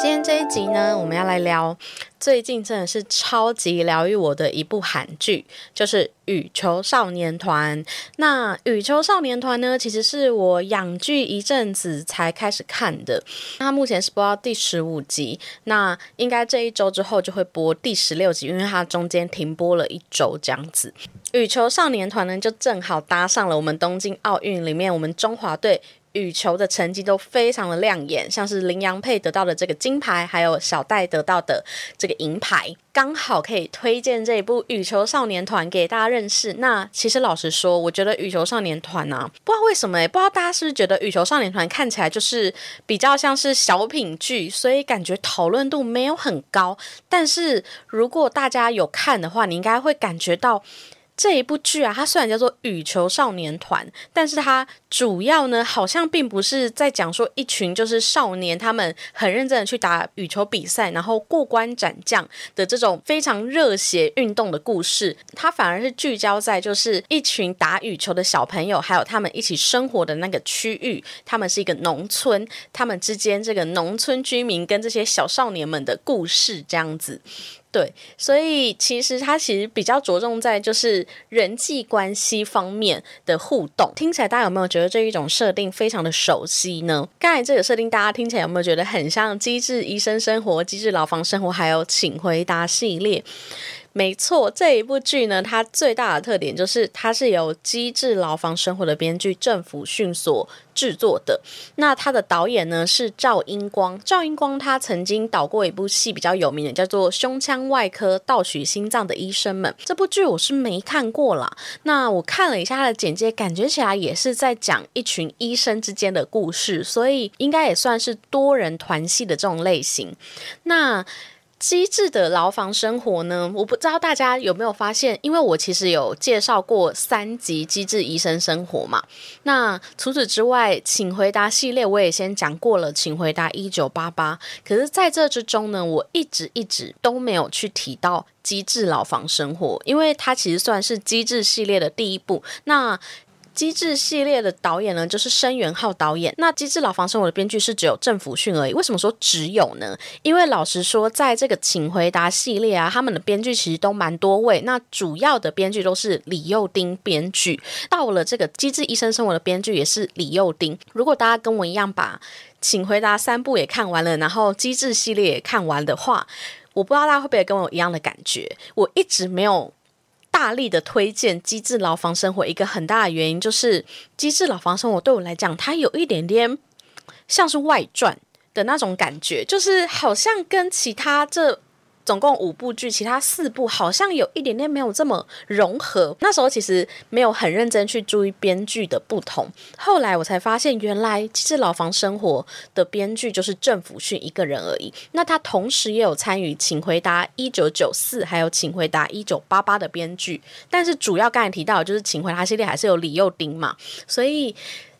今天这一集呢，我们要来聊最近真的是超级疗愈我的一部韩剧，就是《羽球少年团》。那《羽球少年团》呢，其实是我养剧一阵子才开始看的。它目前是播到第十五集，那应该这一周之后就会播第十六集，因为它中间停播了一周这样子。羽球少年团呢，就正好搭上了我们东京奥运里面我们中华队。羽球的成绩都非常的亮眼，像是林洋配得到的这个金牌，还有小戴得到的这个银牌，刚好可以推荐这一部《羽球少年团》给大家认识。那其实老实说，我觉得《羽球少年团》啊，不知道为什么诶，不知道大家是不是觉得《羽球少年团》看起来就是比较像是小品剧，所以感觉讨论度没有很高。但是如果大家有看的话，你应该会感觉到。这一部剧啊，它虽然叫做《羽球少年团》，但是它主要呢，好像并不是在讲说一群就是少年，他们很认真的去打羽球比赛，然后过关斩将的这种非常热血运动的故事。它反而是聚焦在就是一群打羽球的小朋友，还有他们一起生活的那个区域。他们是一个农村，他们之间这个农村居民跟这些小少年们的故事这样子。对，所以其实它其实比较着重在就是人际关系方面的互动。听起来大家有没有觉得这一种设定非常的熟悉呢？刚才这个设定大家听起来有没有觉得很像《机智医生生活》《机智牢房生活》还有《请回答》系列？没错，这一部剧呢，它最大的特点就是它是由《机智牢房生活》的编剧政府迅所制作的。那它的导演呢是赵英光，赵英光他曾经导过一部戏比较有名的，叫做《胸腔外科盗取心脏的医生们》。这部剧我是没看过啦。那我看了一下他的简介，感觉起来也是在讲一群医生之间的故事，所以应该也算是多人团戏的这种类型。那机智的牢房生活呢？我不知道大家有没有发现，因为我其实有介绍过三集《机智医生生活》嘛。那除此之外，请回答系列我也先讲过了，请回答一九八八。可是在这之中呢，我一直一直都没有去提到机智牢房生活，因为它其实算是机智系列的第一部。那机智系列的导演呢，就是申元浩导演。那机智牢房生活的编剧是只有郑福训而已。为什么说只有呢？因为老实说，在这个请回答系列啊，他们的编剧其实都蛮多位。那主要的编剧都是李幼丁编剧。到了这个机智医生生活的编剧也是李幼丁。如果大家跟我一样把请回答三部也看完了，然后机智系列也看完的话，我不知道大家会不会跟我一样的感觉。我一直没有。大力的推荐《机智牢房生活》，一个很大的原因就是《机智牢房生活》对我来讲，它有一点点像是外传的那种感觉，就是好像跟其他这。总共五部剧，其他四部好像有一点点没有这么融合。那时候其实没有很认真去注意编剧的不同。后来我才发现，原来《其实牢房生活》的编剧就是政府训一个人而已。那他同时也有参与《请回答一九九四》还有《请回答一九八八》的编剧。但是主要刚才提到就是《请回答》系列还是有李幼丁嘛，所以。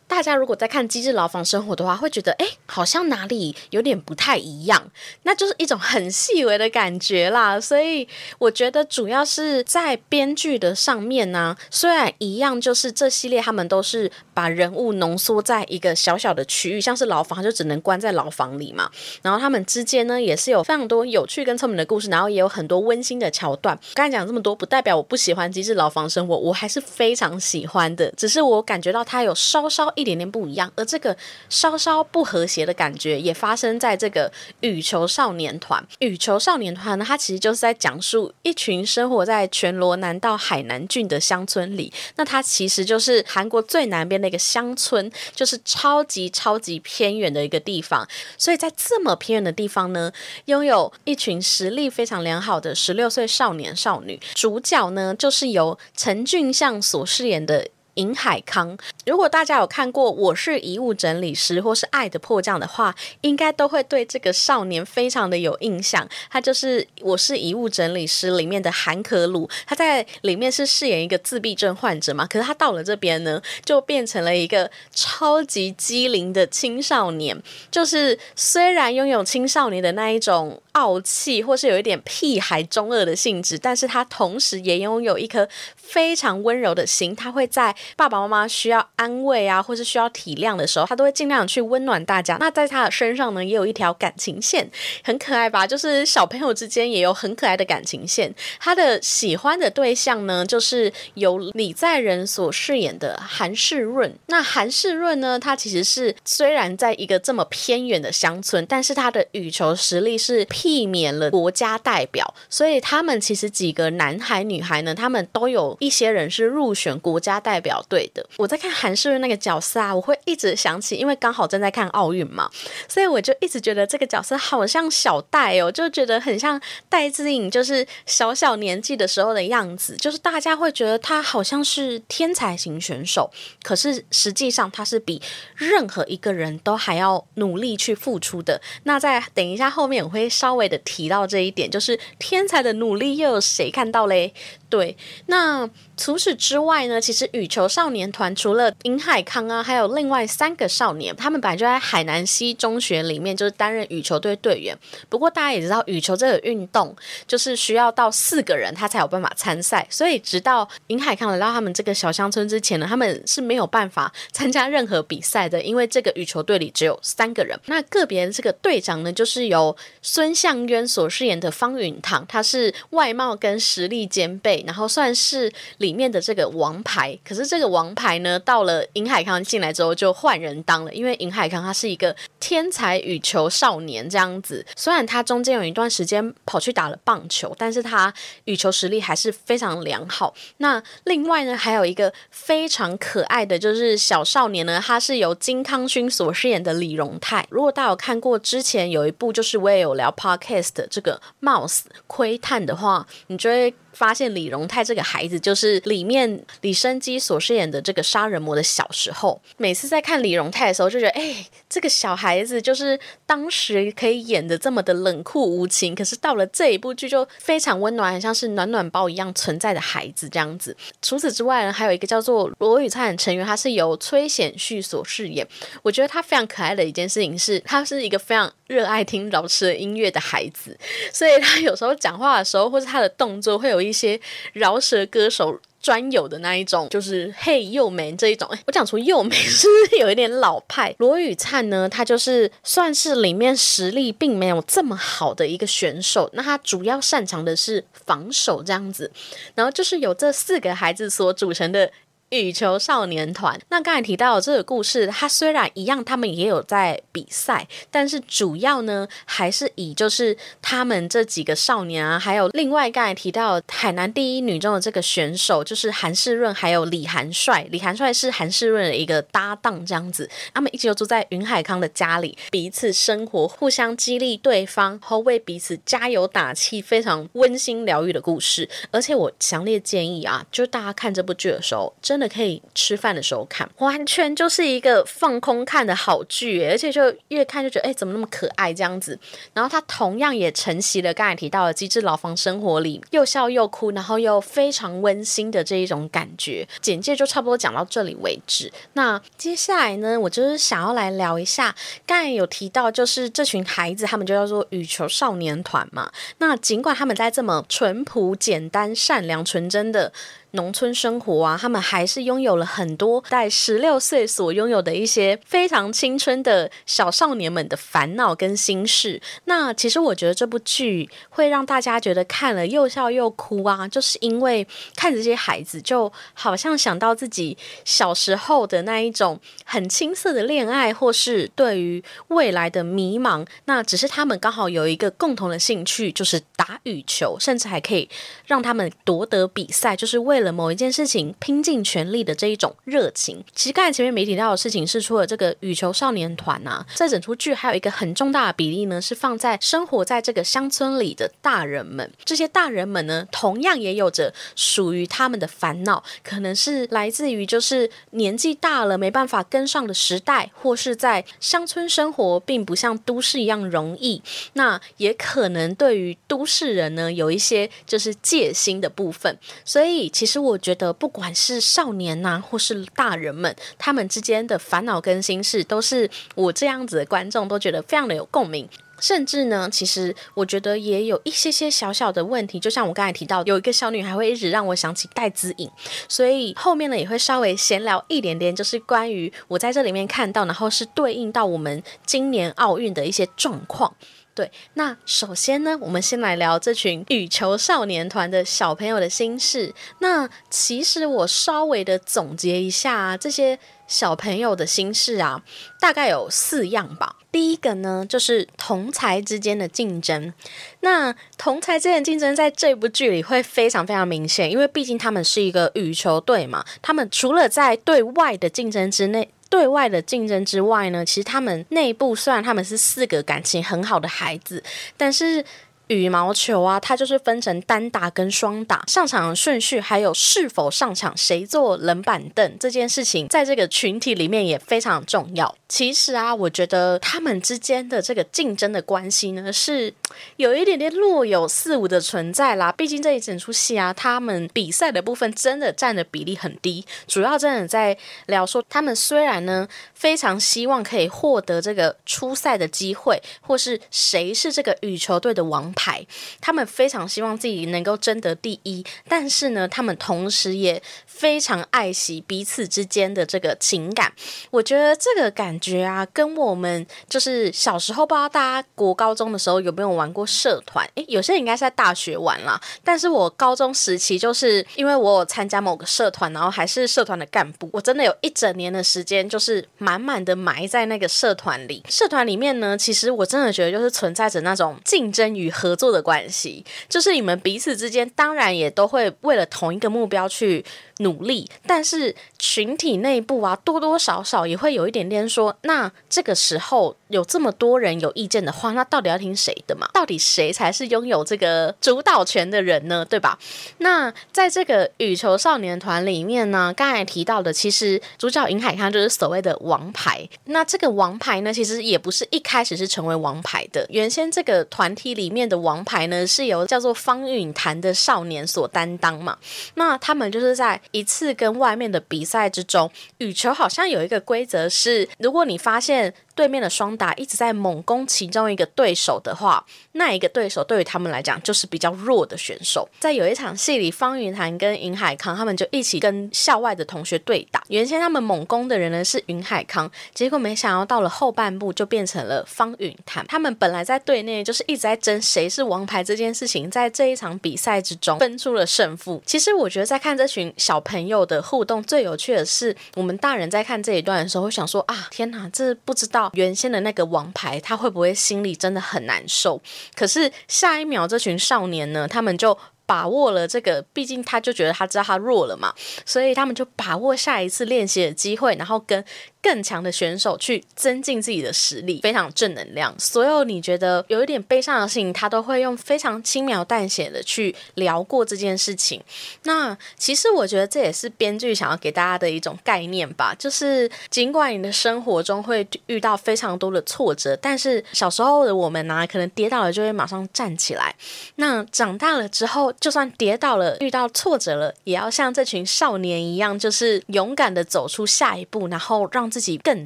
大家如果在看《机智牢房生活》的话，会觉得哎，好像哪里有点不太一样，那就是一种很细微的感觉啦。所以我觉得主要是在编剧的上面呢，虽然一样，就是这系列他们都是把人物浓缩在一个小小的区域，像是牢房就只能关在牢房里嘛。然后他们之间呢，也是有非常多有趣跟聪明的故事，然后也有很多温馨的桥段。刚才讲这么多，不代表我不喜欢《机智牢房生活》，我还是非常喜欢的，只是我感觉到它有稍稍。一点点不一样，而这个稍稍不和谐的感觉也发生在这个羽球少年团。羽球少年团呢，它其实就是在讲述一群生活在全罗南道海南郡的乡村里。那它其实就是韩国最南边的一个乡村，就是超级超级偏远的一个地方。所以在这么偏远的地方呢，拥有一群实力非常良好的十六岁少年少女。主角呢，就是由陈俊相所饰演的。尹海康。如果大家有看过《我是遗物整理师》或是《爱的迫降》的话，应该都会对这个少年非常的有印象。他就是《我是遗物整理师》里面的韩可鲁，他在里面是饰演一个自闭症患者嘛，可是他到了这边呢，就变成了一个超级机灵的青少年。就是虽然拥有青少年的那一种。傲气，或是有一点屁孩中二的性质，但是他同时也拥有一颗非常温柔的心。他会在爸爸妈妈需要安慰啊，或是需要体谅的时候，他都会尽量去温暖大家。那在他的身上呢，也有一条感情线，很可爱吧？就是小朋友之间也有很可爱的感情线。他的喜欢的对象呢，就是由李在仁所饰演的韩世润。那韩世润呢，他其实是虽然在一个这么偏远的乡村，但是他的羽球实力是。避免了国家代表，所以他们其实几个男孩女孩呢，他们都有一些人是入选国家代表队的。我在看韩世润那个角色啊，我会一直想起，因为刚好正在看奥运嘛，所以我就一直觉得这个角色好像小戴哦，就觉得很像戴志颖，就是小小年纪的时候的样子，就是大家会觉得他好像是天才型选手，可是实际上他是比任何一个人都还要努力去付出的。那在等一下后面我会。稍微的提到这一点，就是天才的努力又有谁看到嘞？对，那。除此之外呢，其实羽球少年团除了尹海康啊，还有另外三个少年，他们本来就在海南西中学里面，就是担任羽球队队员。不过大家也知道，羽球这个运动就是需要到四个人他才有办法参赛，所以直到尹海康来到他们这个小乡村之前呢，他们是没有办法参加任何比赛的，因为这个羽球队里只有三个人。那个别这个队长呢，就是由孙相渊所饰演的方允堂，他是外貌跟实力兼备，然后算是里。面的这个王牌，可是这个王牌呢，到了尹海康进来之后就换人当了，因为尹海康他是一个天才羽球少年这样子。虽然他中间有一段时间跑去打了棒球，但是他羽球实力还是非常良好。那另外呢，还有一个非常可爱的就是小少年呢，他是由金康勋所饰演的李荣泰。如果大家有看过之前有一部，就是我也有聊 podcast 这个 Mouse 窥探的话，你就会。发现李荣泰这个孩子就是里面李生基所饰演的这个杀人魔的小时候，每次在看李荣泰的时候，就觉得哎，这个小孩子就是当时可以演的这么的冷酷无情，可是到了这一部剧就非常温暖，很像是暖暖包一样存在的孩子这样子。除此之外呢，还有一个叫做罗宇灿的成员，他是由崔显旭所饰演。我觉得他非常可爱的一件事情是，他是一个非常热爱听饶舌音乐的孩子，所以他有时候讲话的时候，或是他的动作会有一。一些饶舌歌手专有的那一种，就是嘿幼美这一种。我讲出幼美是不是有一点老派？罗宇灿呢，他就是算是里面实力并没有这么好的一个选手。那他主要擅长的是防守这样子。然后就是有这四个孩子所组成的。羽球少年团，那刚才提到这个故事，它虽然一样，他们也有在比赛，但是主要呢还是以就是他们这几个少年啊，还有另外刚才提到海南第一女中的这个选手，就是韩世润，还有李韩帅。李韩帅是韩世润的一个搭档，这样子，他们一直都住在云海康的家里，彼此生活，互相激励对方，然后为彼此加油打气，非常温馨疗愈的故事。而且我强烈建议啊，就是大家看这部剧的时候，真。真的可以吃饭的时候看，完全就是一个放空看的好剧，而且就越看就觉得，哎，怎么那么可爱这样子？然后它同样也承袭了刚才提到的《机智牢房生活》里又笑又哭，然后又非常温馨的这一种感觉。简介就差不多讲到这里为止。那接下来呢，我就是想要来聊一下，刚才有提到，就是这群孩子他们就叫做羽球少年团嘛。那尽管他们在这么淳朴、简单、善良、纯真的。农村生活啊，他们还是拥有了很多在十六岁所拥有的一些非常青春的小少年们的烦恼跟心事。那其实我觉得这部剧会让大家觉得看了又笑又哭啊，就是因为看着这些孩子，就好像想到自己小时候的那一种很青涩的恋爱，或是对于未来的迷茫。那只是他们刚好有一个共同的兴趣，就是打羽球，甚至还可以让他们夺得比赛，就是为为了某一件事情拼尽全力的这一种热情。其实刚才前面没提到的事情是，除了这个羽球少年团啊，在整出剧还有一个很重大的比例呢，是放在生活在这个乡村里的大人们。这些大人们呢，同样也有着属于他们的烦恼，可能是来自于就是年纪大了没办法跟上的时代，或是在乡村生活并不像都市一样容易。那也可能对于都市人呢，有一些就是戒心的部分。所以，其其实我觉得，不管是少年呐，或是大人们，他们之间的烦恼跟心事，都是我这样子的观众都觉得非常的有共鸣。甚至呢，其实我觉得也有一些些小小的问题，就像我刚才提到，有一个小女孩会一直让我想起戴姿颖，所以后面呢也会稍微闲聊一点点，就是关于我在这里面看到，然后是对应到我们今年奥运的一些状况。对，那首先呢，我们先来聊这群羽球少年团的小朋友的心事。那其实我稍微的总结一下这些小朋友的心事啊，大概有四样吧。第一个呢，就是同才之间的竞争。那同才之间的竞争在这部剧里会非常非常明显，因为毕竟他们是一个羽球队嘛。他们除了在对外的竞争之内。对外的竞争之外呢，其实他们内部虽然他们是四个感情很好的孩子，但是。羽毛球啊，它就是分成单打跟双打，上场的顺序还有是否上场，谁坐冷板凳这件事情，在这个群体里面也非常重要。其实啊，我觉得他们之间的这个竞争的关系呢，是有一点点若有似无的存在啦。毕竟这一整出戏啊，他们比赛的部分真的占的比例很低，主要真的在聊说，他们虽然呢非常希望可以获得这个初赛的机会，或是谁是这个羽球队的王。牌，他们非常希望自己能够争得第一，但是呢，他们同时也非常爱惜彼此之间的这个情感。我觉得这个感觉啊，跟我们就是小时候不知道大家国高中的时候有没有玩过社团？诶，有些人应该是在大学玩啦，但是我高中时期就是因为我有参加某个社团，然后还是社团的干部，我真的有一整年的时间就是满满的埋在那个社团里。社团里面呢，其实我真的觉得就是存在着那种竞争与和。合作的关系，就是你们彼此之间，当然也都会为了同一个目标去。努力，但是群体内部啊，多多少少也会有一点点说，那这个时候有这么多人有意见的话，那到底要听谁的嘛？到底谁才是拥有这个主导权的人呢？对吧？那在这个羽球少年团里面呢，刚才提到的，其实主角尹海康就是所谓的王牌。那这个王牌呢，其实也不是一开始是成为王牌的，原先这个团体里面的王牌呢，是由叫做方允坛的少年所担当嘛。那他们就是在一次跟外面的比赛之中，羽球好像有一个规则是，如果你发现。对面的双打一直在猛攻其中一个对手的话，那一个对手对于他们来讲就是比较弱的选手。在有一场戏里，方云涵跟尹海康他们就一起跟校外的同学对打。原先他们猛攻的人呢是云海康，结果没想到到了后半部就变成了方云涵。他们本来在队内就是一直在争谁是王牌这件事情，在这一场比赛之中分出了胜负。其实我觉得在看这群小朋友的互动最有趣的是，我们大人在看这一段的时候会想说啊，天哪，这不知道。原先的那个王牌，他会不会心里真的很难受？可是下一秒，这群少年呢，他们就把握了这个，毕竟他就觉得他知道他弱了嘛，所以他们就把握下一次练习的机会，然后跟。更强的选手去增进自己的实力，非常正能量。所有你觉得有一点悲伤的事情，他都会用非常轻描淡写的去聊过这件事情。那其实我觉得这也是编剧想要给大家的一种概念吧，就是尽管你的生活中会遇到非常多的挫折，但是小时候的我们呢，可能跌倒了就会马上站起来。那长大了之后，就算跌倒了，遇到挫折了，也要像这群少年一样，就是勇敢的走出下一步，然后让。自己更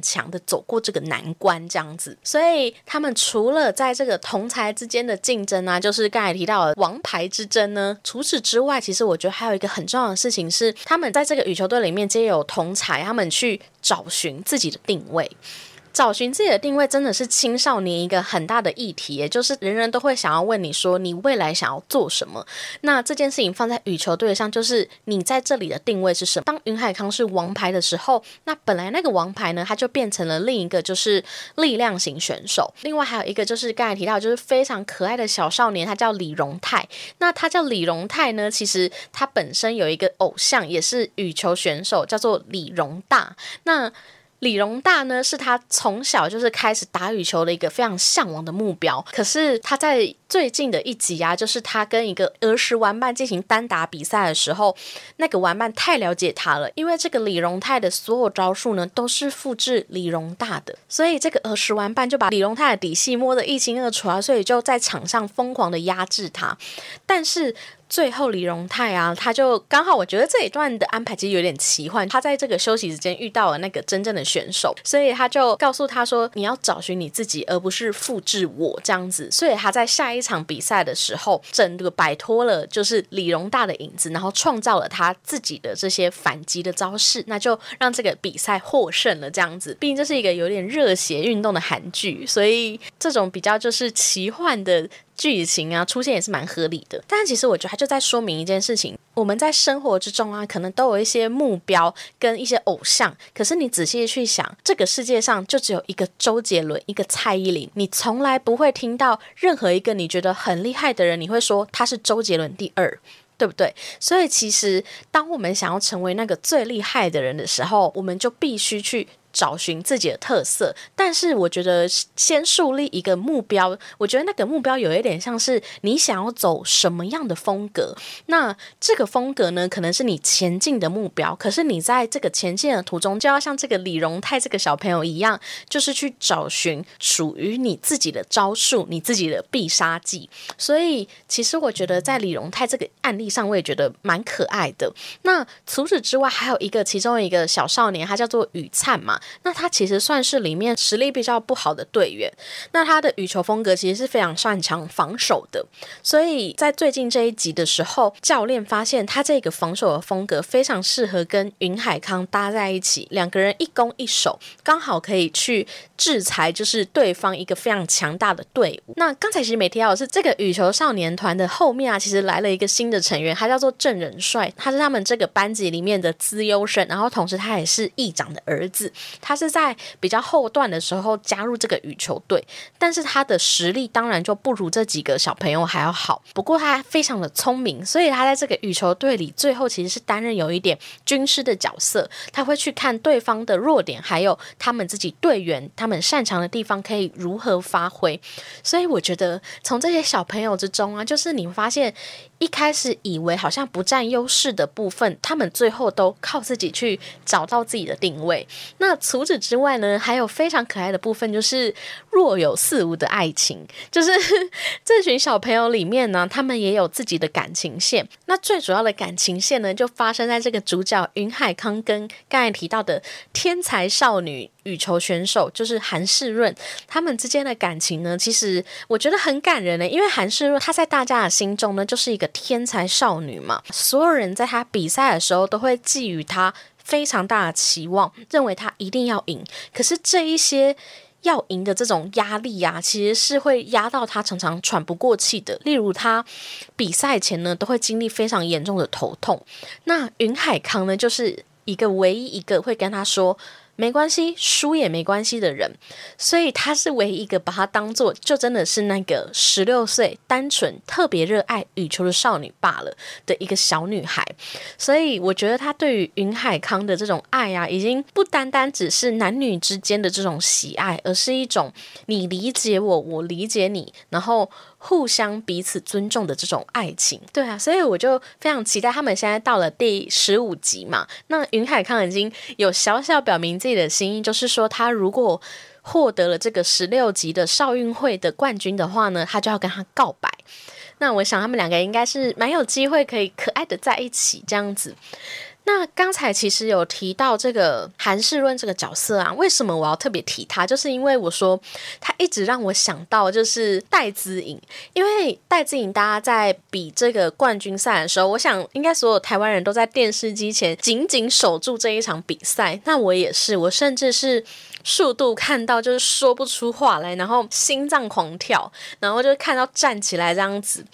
强的走过这个难关，这样子。所以他们除了在这个同才之间的竞争啊，就是刚才提到的王牌之争呢。除此之外，其实我觉得还有一个很重要的事情是，他们在这个羽球队里面皆有同才，他们去找寻自己的定位。找寻自己的定位真的是青少年一个很大的议题，也就是人人都会想要问你说你未来想要做什么。那这件事情放在羽球队上，就是你在这里的定位是什么？当云海康是王牌的时候，那本来那个王牌呢，他就变成了另一个就是力量型选手。另外还有一个就是刚才提到，就是非常可爱的小少年，他叫李荣泰。那他叫李荣泰呢，其实他本身有一个偶像，也是羽球选手，叫做李荣大。那李荣大呢，是他从小就是开始打羽球的一个非常向往的目标。可是他在最近的一集啊，就是他跟一个儿时玩伴进行单打比赛的时候，那个玩伴太了解他了，因为这个李荣泰的所有招数呢，都是复制李荣大的，所以这个儿时玩伴就把李荣泰的底细摸得一清二楚啊，所以就在场上疯狂的压制他，但是。最后，李荣泰啊，他就刚好，我觉得这一段的安排其实有点奇幻。他在这个休息时间遇到了那个真正的选手，所以他就告诉他说：“你要找寻你自己，而不是复制我这样子。”所以他在下一场比赛的时候，整个摆脱了就是李荣大的影子，然后创造了他自己的这些反击的招式，那就让这个比赛获胜了。这样子，毕竟这是一个有点热血运动的韩剧，所以这种比较就是奇幻的。剧情啊出现也是蛮合理的，但其实我觉得它就在说明一件事情：我们在生活之中啊，可能都有一些目标跟一些偶像，可是你仔细去想，这个世界上就只有一个周杰伦，一个蔡依林，你从来不会听到任何一个你觉得很厉害的人，你会说他是周杰伦第二，对不对？所以其实当我们想要成为那个最厉害的人的时候，我们就必须去。找寻自己的特色，但是我觉得先树立一个目标，我觉得那个目标有一点像是你想要走什么样的风格，那这个风格呢，可能是你前进的目标，可是你在这个前进的途中，就要像这个李荣泰这个小朋友一样，就是去找寻属于你自己的招数，你自己的必杀技。所以，其实我觉得在李荣泰这个案例上，我也觉得蛮可爱的。那除此之外，还有一个其中一个小少年，他叫做雨灿嘛。那他其实算是里面实力比较不好的队员，那他的羽球风格其实是非常擅长防守的，所以在最近这一集的时候，教练发现他这个防守的风格非常适合跟云海康搭在一起，两个人一攻一守，刚好可以去制裁就是对方一个非常强大的队伍。那刚才其实没提到的是，这个羽球少年团的后面啊，其实来了一个新的成员，他叫做郑仁帅，他是他们这个班级里面的资优生，然后同时他也是议长的儿子。他是在比较后段的时候加入这个羽球队，但是他的实力当然就不如这几个小朋友还要好。不过他非常的聪明，所以他在这个羽球队里最后其实是担任有一点军师的角色。他会去看对方的弱点，还有他们自己队员他们擅长的地方可以如何发挥。所以我觉得从这些小朋友之中啊，就是你发现。一开始以为好像不占优势的部分，他们最后都靠自己去找到自己的定位。那除此之外呢，还有非常可爱的部分，就是若有似无的爱情。就是 这群小朋友里面呢，他们也有自己的感情线。那最主要的感情线呢，就发生在这个主角云海康跟刚才提到的天才少女。羽球选手就是韩世润，他们之间的感情呢，其实我觉得很感人呢。因为韩世润他在大家的心中呢，就是一个天才少女嘛，所有人在他比赛的时候都会寄予他非常大的期望，认为他一定要赢。可是这一些要赢的这种压力呀，其实是会压到他常常喘不过气的。例如他比赛前呢，都会经历非常严重的头痛。那云海康呢，就是一个唯一一个会跟他说。没关系，输也没关系的人，所以她是唯一一个把她当做就真的是那个十六岁单纯特别热爱羽球的少女罢了的一个小女孩。所以我觉得她对于云海康的这种爱啊，已经不单单只是男女之间的这种喜爱，而是一种你理解我，我理解你，然后。互相彼此尊重的这种爱情，对啊，所以我就非常期待他们现在到了第十五集嘛。那云海康已经有小小表明自己的心意，就是说他如果获得了这个十六集的少运会的冠军的话呢，他就要跟他告白。那我想他们两个应该是蛮有机会可以可爱的在一起这样子。那刚才其实有提到这个韩世润这个角色啊，为什么我要特别提他？就是因为我说他一直让我想到就是戴资颖，因为戴资颖大家在比这个冠军赛的时候，我想应该所有台湾人都在电视机前紧紧守住这一场比赛。那我也是，我甚至是。速度看到就是说不出话来，然后心脏狂跳，然后就看到站起来这样子。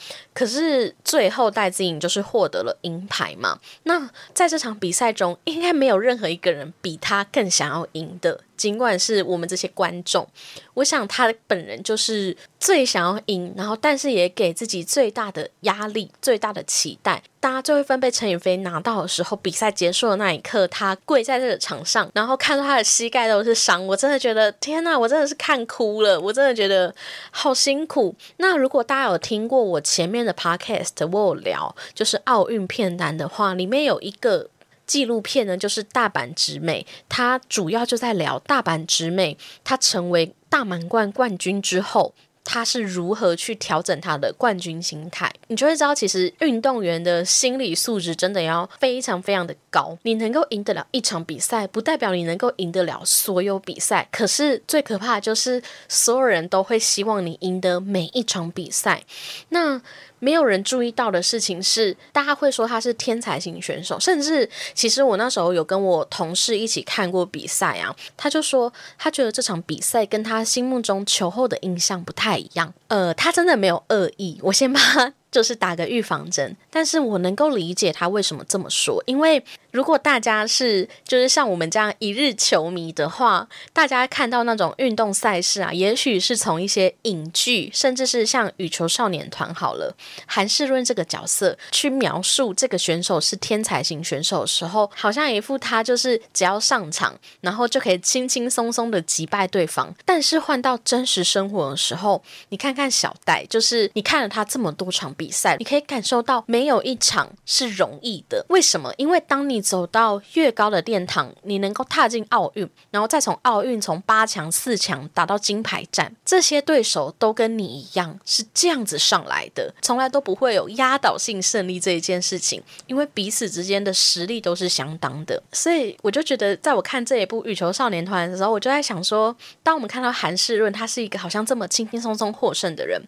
可是最后戴资颖就是获得了银牌嘛。那在这场比赛中，应该没有任何一个人比他更想要赢的。尽管是我们这些观众，我想他本人就是最想要赢，然后但是也给自己最大的压力、最大的期待。大家最后一分被陈宇飞拿到的时候，比赛结束的那一刻，他跪在这个场上，然后看到他的膝盖都是伤，我真的觉得天呐，我真的是看哭了，我真的觉得好辛苦。那如果大家有听过我前面的 podcast，我有聊就是奥运片单的话，里面有一个。纪录片呢，就是大阪直美，它主要就在聊大阪直美，她成为大满贯冠军之后。他是如何去调整他的冠军心态？你就会知道，其实运动员的心理素质真的要非常非常的高。你能够赢得了一场比赛，不代表你能够赢得了所有比赛。可是最可怕的就是，所有人都会希望你赢得每一场比赛。那没有人注意到的事情是，大家会说他是天才型选手，甚至其实我那时候有跟我同事一起看过比赛啊，他就说他觉得这场比赛跟他心目中球后的印象不太一样。呃，他真的没有恶意，我先把。就是打个预防针，但是我能够理解他为什么这么说，因为如果大家是就是像我们这样一日球迷的话，大家看到那种运动赛事啊，也许是从一些影剧，甚至是像羽球少年团好了，韩世润这个角色去描述这个选手是天才型选手的时候，好像一副他就是只要上场，然后就可以轻轻松松的击败对方。但是换到真实生活的时候，你看看小戴，就是你看了他这么多场。比赛，你可以感受到没有一场是容易的。为什么？因为当你走到越高的殿堂，你能够踏进奥运，然后再从奥运从八强、四强打到金牌战，这些对手都跟你一样是这样子上来的，从来都不会有压倒性胜利这一件事情，因为彼此之间的实力都是相当的。所以我就觉得，在我看这一部羽球少年团的时候，我就在想说，当我们看到韩世润他是一个好像这么轻轻松松获胜的人，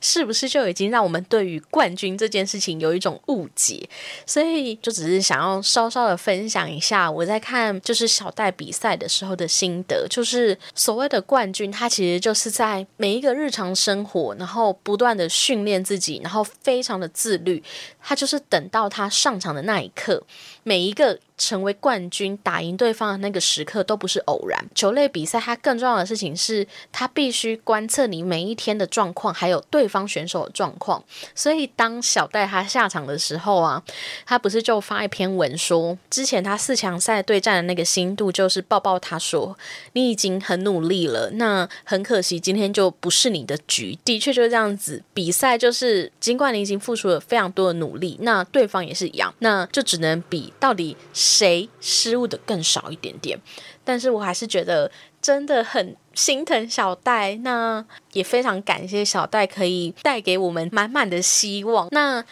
是不是就已经让我们对与冠军这件事情有一种误解，所以就只是想要稍稍的分享一下我在看就是小戴比赛的时候的心得，就是所谓的冠军，他其实就是在每一个日常生活，然后不断的训练自己，然后非常的自律，他就是等到他上场的那一刻，每一个。成为冠军、打赢对方的那个时刻都不是偶然。球类比赛，它更重要的事情是，它必须观测你每一天的状况，还有对方选手的状况。所以，当小戴他下场的时候啊，他不是就发一篇文说，之前他四强赛对战的那个心度，就是抱抱他说，你已经很努力了，那很可惜今天就不是你的局。的确就是这样子，比赛就是尽管你已经付出了非常多的努力，那对方也是一样，那就只能比到底。谁失误的更少一点点？但是我还是觉得真的很心疼小戴，那也非常感谢小戴可以带给我们满满的希望。那。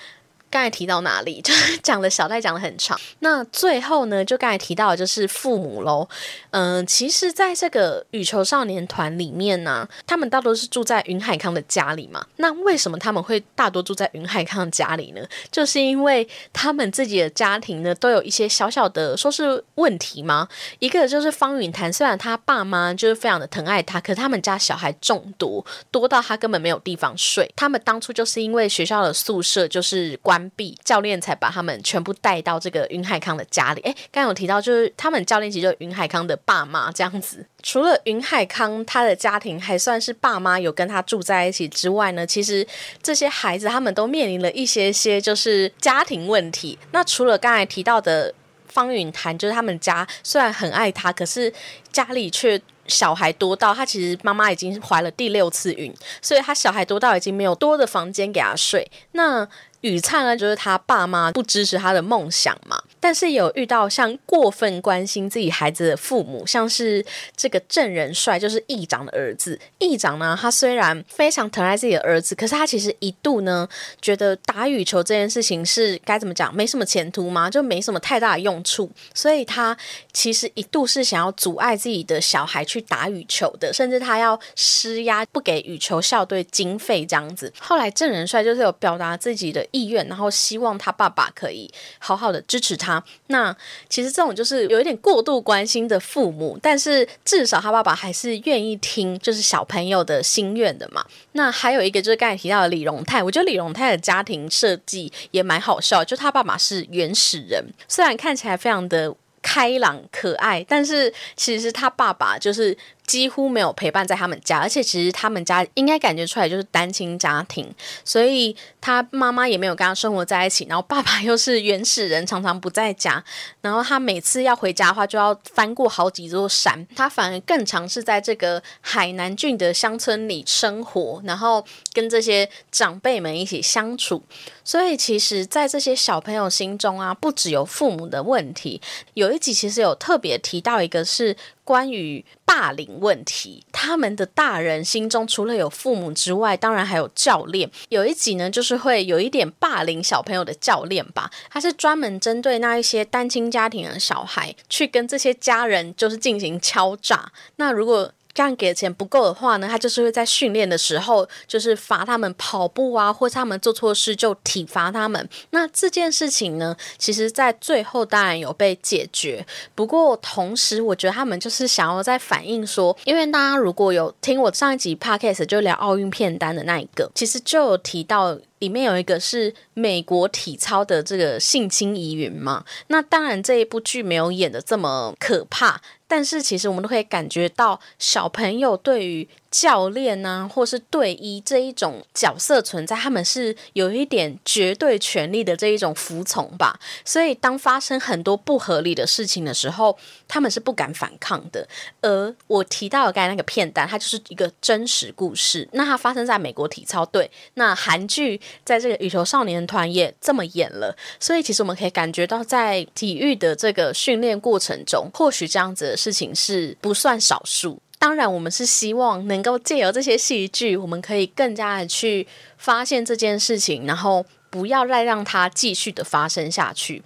刚才提到哪里？就是讲的小戴讲的很长。那最后呢，就刚才提到的就是父母喽。嗯，其实在这个羽球少年团里面呢，他们大多是住在云海康的家里嘛。那为什么他们会大多住在云海康家里呢？就是因为他们自己的家庭呢，都有一些小小的说是问题吗？一个就是方允谭，虽然他爸妈就是非常的疼爱他，可他们家小孩众多，多到他根本没有地方睡。他们当初就是因为学校的宿舍就是关。教练才把他们全部带到这个云海康的家里。哎，刚有提到，就是他们教练其实就是云海康的爸妈这样子。除了云海康他的家庭还算是爸妈有跟他住在一起之外呢，其实这些孩子他们都面临了一些些就是家庭问题。那除了刚才提到的方允谭，就是他们家虽然很爱他，可是家里却。小孩多到他其实妈妈已经怀了第六次孕，所以他小孩多到已经没有多的房间给他睡。那雨灿呢，就是他爸妈不支持他的梦想嘛。但是有遇到像过分关心自己孩子的父母，像是这个郑仁帅，就是议长的儿子。议长呢，他虽然非常疼爱自己的儿子，可是他其实一度呢，觉得打羽球这件事情是该怎么讲，没什么前途吗？就没什么太大的用处。所以他其实一度是想要阻碍自己的小孩去打羽球的，甚至他要施压不给羽球校队经费这样子。后来郑仁帅就是有表达自己的。意愿，然后希望他爸爸可以好好的支持他。那其实这种就是有一点过度关心的父母，但是至少他爸爸还是愿意听，就是小朋友的心愿的嘛。那还有一个就是刚才提到的李荣泰，我觉得李荣泰的家庭设计也蛮好笑，就他爸爸是原始人，虽然看起来非常的开朗可爱，但是其实他爸爸就是。几乎没有陪伴在他们家，而且其实他们家应该感觉出来就是单亲家庭，所以他妈妈也没有跟他生活在一起，然后爸爸又是原始人，常常不在家，然后他每次要回家的话就要翻过好几座山，他反而更尝试在这个海南郡的乡村里生活，然后跟这些长辈们一起相处，所以其实，在这些小朋友心中啊，不只有父母的问题，有一集其实有特别提到一个是。关于霸凌问题，他们的大人心中除了有父母之外，当然还有教练。有一集呢，就是会有一点霸凌小朋友的教练吧，他是专门针对那一些单亲家庭的小孩，去跟这些家人就是进行敲诈。那如果这样给的钱不够的话呢，他就是会在训练的时候，就是罚他们跑步啊，或者他们做错事就体罚他们。那这件事情呢，其实在最后当然有被解决。不过同时，我觉得他们就是想要在反映说，因为大家如果有听我上一集 podcast 就聊奥运片单的那一个，其实就有提到。里面有一个是美国体操的这个性侵疑云嘛？那当然这一部剧没有演的这么可怕，但是其实我们都可以感觉到小朋友对于。教练呢，或是队医这一种角色存在，他们是有一点绝对权力的这一种服从吧。所以当发生很多不合理的事情的时候，他们是不敢反抗的。而我提到的刚才那个片段，它就是一个真实故事。那它发生在美国体操队。那韩剧在这个羽球少年团也这么演了。所以其实我们可以感觉到，在体育的这个训练过程中，或许这样子的事情是不算少数。当然，我们是希望能够借由这些戏剧，我们可以更加的去发现这件事情，然后不要再让它继续的发生下去。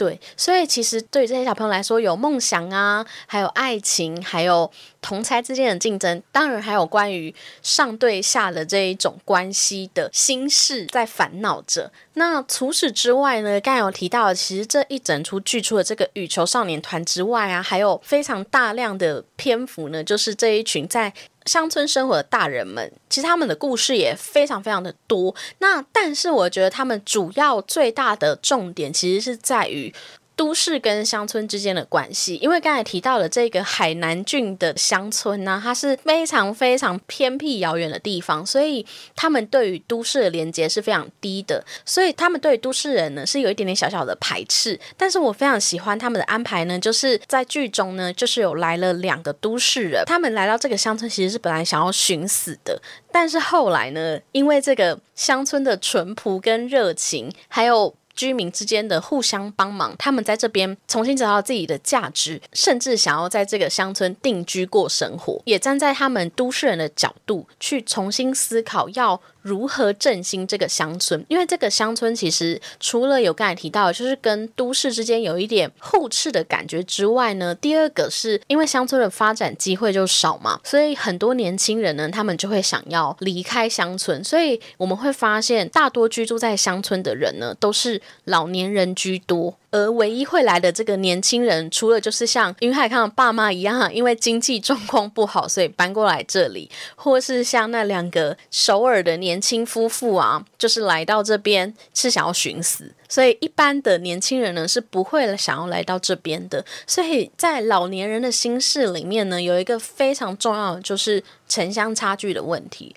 对，所以其实对这些小朋友来说，有梦想啊，还有爱情，还有同才之间的竞争，当然还有关于上对下的这一种关系的心事在烦恼着。那除此之外呢，刚有提到，其实这一整出剧出的这个羽球少年团之外啊，还有非常大量的篇幅呢，就是这一群在乡村生活的大人们，其实他们的故事也非常非常的多。那但是我觉得他们主要最大的重点，其实是在于。都市跟乡村之间的关系，因为刚才提到了这个海南郡的乡村呢，它是非常非常偏僻遥远的地方，所以他们对于都市的连接是非常低的，所以他们对于都市人呢是有一点点小小的排斥。但是我非常喜欢他们的安排呢，就是在剧中呢，就是有来了两个都市人，他们来到这个乡村其实是本来想要寻死的，但是后来呢，因为这个乡村的淳朴跟热情，还有居民之间的互相帮忙，他们在这边重新找到自己的价值，甚至想要在这个乡村定居过生活，也站在他们都市人的角度去重新思考要。如何振兴这个乡村？因为这个乡村其实除了有刚才提到，就是跟都市之间有一点互斥的感觉之外呢，第二个是因为乡村的发展机会就少嘛，所以很多年轻人呢，他们就会想要离开乡村。所以我们会发现，大多居住在乡村的人呢，都是老年人居多。而唯一会来的这个年轻人，除了就是像云海康的爸妈一样，因为经济状况不好，所以搬过来这里，或是像那两个首尔的年轻夫妇啊，就是来到这边是想要寻死，所以一般的年轻人呢是不会想要来到这边的。所以在老年人的心事里面呢，有一个非常重要的就是城乡差距的问题。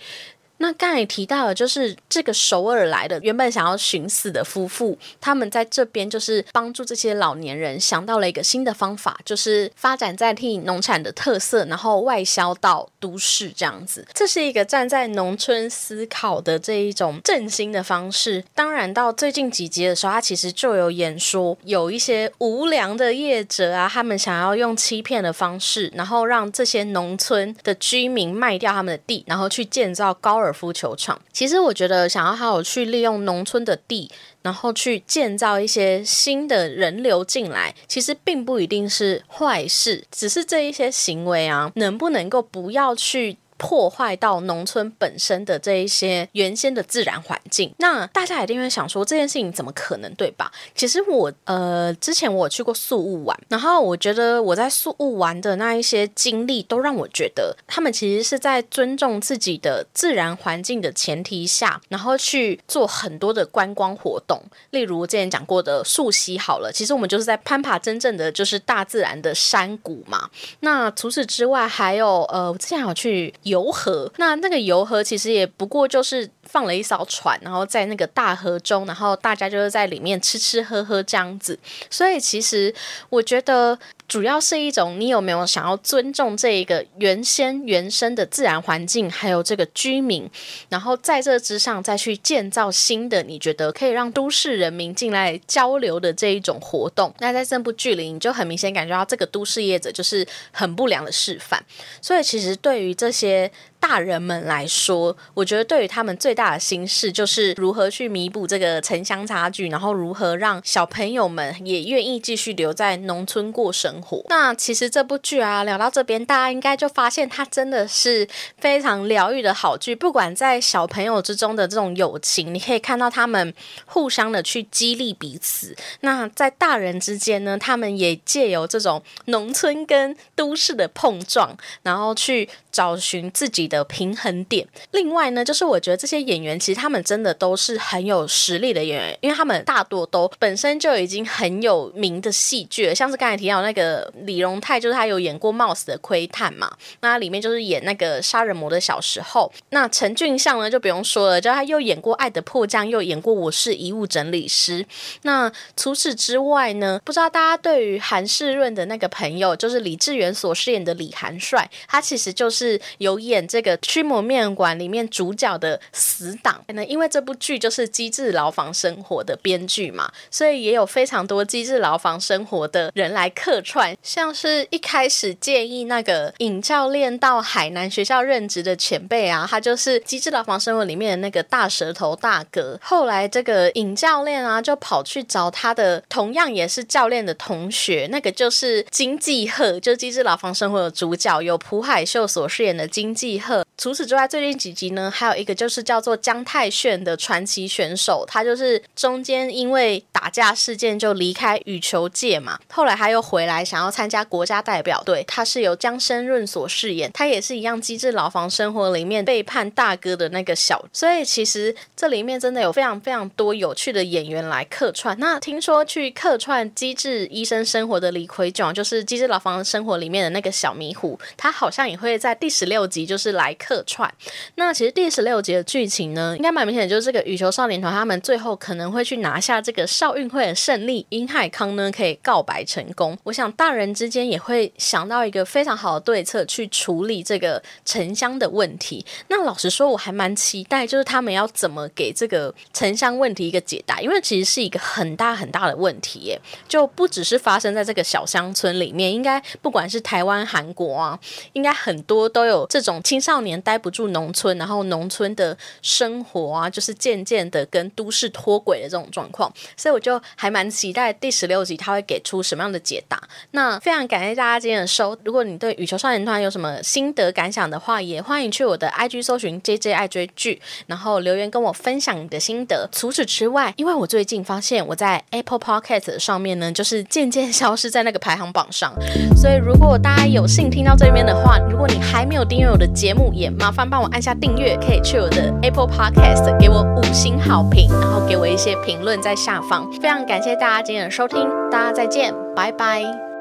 那刚才提到的，就是这个首尔来的原本想要寻死的夫妇，他们在这边就是帮助这些老年人想到了一个新的方法，就是发展在替农产的特色，然后外销到都市这样子。这是一个站在农村思考的这一种振兴的方式。当然，到最近几集的时候，他其实就有演说，有一些无良的业者啊，他们想要用欺骗的方式，然后让这些农村的居民卖掉他们的地，然后去建造高尔。夫球场，其实我觉得想要好好去利用农村的地，然后去建造一些新的人流进来，其实并不一定是坏事。只是这一些行为啊，能不能够不要去破坏到农村本身的这一些原先的自然环境。那大家一定会想说，这件事情怎么可能，对吧？其实我呃之前我去过宿务玩，然后我觉得我在宿务玩的那一些经历，都让我觉得他们其实是在尊重自己的自然环境的前提下，然后去做很多的观光活动。例如之前讲过的溯溪，好了，其实我们就是在攀爬真正的就是大自然的山谷嘛。那除此之外，还有呃，我之前有去油盒，那那个油盒其实也不过就是放了一艘船，然后在那个大河中，然后大家就是在里面吃吃喝喝这样子。所以其实我觉得。主要是一种你有没有想要尊重这一个原先原生的自然环境，还有这个居民，然后在这之上再去建造新的，你觉得可以让都市人民进来交流的这一种活动。那在这部剧里，你就很明显感觉到这个都市业者就是很不良的示范。所以其实对于这些。大人们来说，我觉得对于他们最大的心事就是如何去弥补这个城乡差距，然后如何让小朋友们也愿意继续留在农村过生活。那其实这部剧啊，聊到这边，大家应该就发现它真的是非常疗愈的好剧。不管在小朋友之中的这种友情，你可以看到他们互相的去激励彼此；那在大人之间呢，他们也借由这种农村跟都市的碰撞，然后去找寻自己。的平衡点。另外呢，就是我觉得这些演员其实他们真的都是很有实力的演员，因为他们大多都本身就已经很有名的戏剧，像是刚才提到那个李荣泰，就是他有演过《冒死的窥探》嘛，那里面就是演那个杀人魔的小时候。那陈俊相呢就不用说了，就他又演过《爱的迫降》，又演过《我是遗物整理师》。那除此之外呢，不知道大家对于韩世润的那个朋友，就是李智源所饰演的李韩帅，他其实就是有演这。个驱魔面馆里面主角的死党，那因为这部剧就是《机智牢房生活》的编剧嘛，所以也有非常多《机智牢房生活》的人来客串，像是一开始建议那个尹教练到海南学校任职的前辈啊，他就是《机智牢房生活》里面的那个大舌头大哥。后来这个尹教练啊，就跑去找他的同样也是教练的同学，那个就是金继鹤，就《机智牢房生活》的主角，由朴海秀所饰演的金继除此之外，最近几集呢，还有一个就是叫做姜泰炫的传奇选手，他就是中间因为打架事件就离开羽球界嘛，后来他又回来想要参加国家代表队，他是由姜生润所饰演，他也是一样机智牢房生活里面背叛大哥的那个小，所以其实这里面真的有非常非常多有趣的演员来客串。那听说去客串机智医生生活的李奎炯，就是机智牢房生活里面的那个小迷糊，他好像也会在第十六集就是来。来客串，那其实第十六集的剧情呢，应该蛮明显，就是这个羽球少年团他们最后可能会去拿下这个少运会的胜利，殷海康呢可以告白成功。我想大人之间也会想到一个非常好的对策去处理这个沉香的问题。那老实说，我还蛮期待，就是他们要怎么给这个沉香问题一个解答，因为其实是一个很大很大的问题耶，就不只是发生在这个小乡村里面，应该不管是台湾、韩国啊，应该很多都有这种青少。年待不住农村，然后农村的生活啊，就是渐渐的跟都市脱轨的这种状况，所以我就还蛮期待第十六集他会给出什么样的解答。那非常感谢大家今天的收，如果你对羽球少年团有什么心得感想的话，也欢迎去我的 IG 搜寻 JJ 爱追剧，然后留言跟我分享你的心得。除此之外，因为我最近发现我在 Apple Podcast 上面呢，就是渐渐消失在那个排行榜上，所以如果大家有幸听到这边的话，如果你还没有订阅我的节目，也麻烦帮我按下订阅，可以去我的 Apple Podcast 给我五星好评，然后给我一些评论在下方。非常感谢大家今天的收听，大家再见，拜拜。